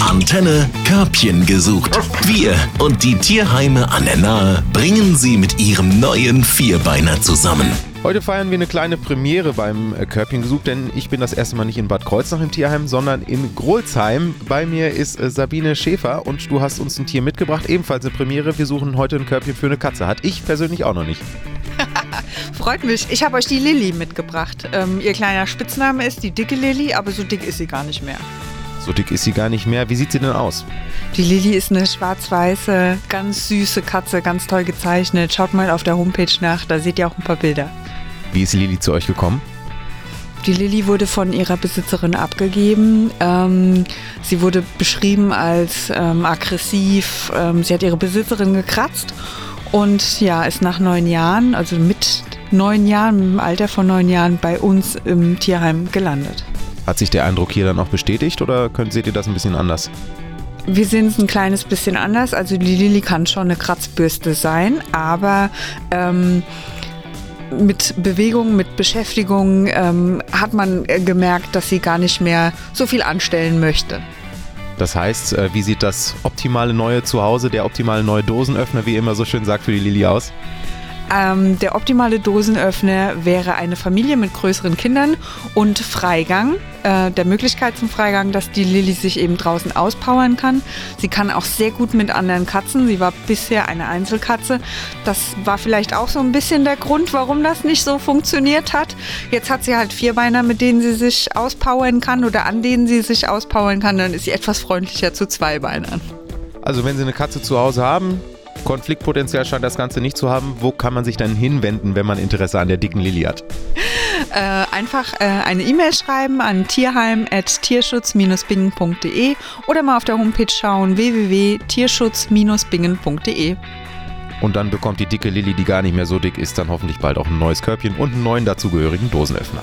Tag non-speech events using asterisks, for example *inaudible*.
Antenne Körbchen gesucht. Wir und die Tierheime an der Nahe bringen sie mit ihrem neuen Vierbeiner zusammen. Heute feiern wir eine kleine Premiere beim äh, Körbchen gesucht, denn ich bin das erste Mal nicht in Bad Kreuznach im Tierheim, sondern in Grolzheim. Bei mir ist äh, Sabine Schäfer und du hast uns ein Tier mitgebracht, ebenfalls eine Premiere. Wir suchen heute ein Körbchen für eine Katze. Hat ich persönlich auch noch nicht. *laughs* Freut mich. Ich habe euch die Lilly mitgebracht. Ähm, ihr kleiner Spitzname ist die dicke Lilly, aber so dick ist sie gar nicht mehr. So dick ist sie gar nicht mehr. Wie sieht sie denn aus? Die Lilly ist eine schwarz-weiße, ganz süße Katze, ganz toll gezeichnet. Schaut mal auf der Homepage nach, da seht ihr auch ein paar Bilder. Wie ist Lili zu euch gekommen? Die Lilly wurde von ihrer Besitzerin abgegeben. Ähm, sie wurde beschrieben als ähm, aggressiv. Ähm, sie hat ihre Besitzerin gekratzt und ja, ist nach neun Jahren, also mit neun Jahren, im Alter von neun Jahren bei uns im Tierheim gelandet. Hat sich der Eindruck hier dann auch bestätigt oder könnt, seht ihr das ein bisschen anders? Wir sehen es ein kleines bisschen anders. Also die Lilly kann schon eine Kratzbürste sein, aber ähm, mit Bewegung, mit Beschäftigung ähm, hat man äh, gemerkt, dass sie gar nicht mehr so viel anstellen möchte. Das heißt, äh, wie sieht das optimale neue Zuhause, der optimale neue Dosenöffner, wie ihr immer so schön sagt, für die Lilly aus? Ähm, der optimale Dosenöffner wäre eine Familie mit größeren Kindern und Freigang. Äh, der Möglichkeit zum Freigang, dass die Lilly sich eben draußen auspowern kann. Sie kann auch sehr gut mit anderen Katzen. Sie war bisher eine Einzelkatze. Das war vielleicht auch so ein bisschen der Grund, warum das nicht so funktioniert hat. Jetzt hat sie halt Vierbeiner, mit denen sie sich auspowern kann oder an denen sie sich auspowern kann. Dann ist sie etwas freundlicher zu Zweibeinern. Also wenn Sie eine Katze zu Hause haben, Konfliktpotenzial scheint das Ganze nicht zu haben. Wo kann man sich dann hinwenden, wenn man Interesse an der dicken Lilly hat? Äh, einfach äh, eine E-Mail schreiben an tierheim.tierschutz-bingen.de oder mal auf der Homepage schauen www.tierschutz-bingen.de. Und dann bekommt die dicke Lilly, die gar nicht mehr so dick ist, dann hoffentlich bald auch ein neues Körbchen und einen neuen dazugehörigen Dosenöffner.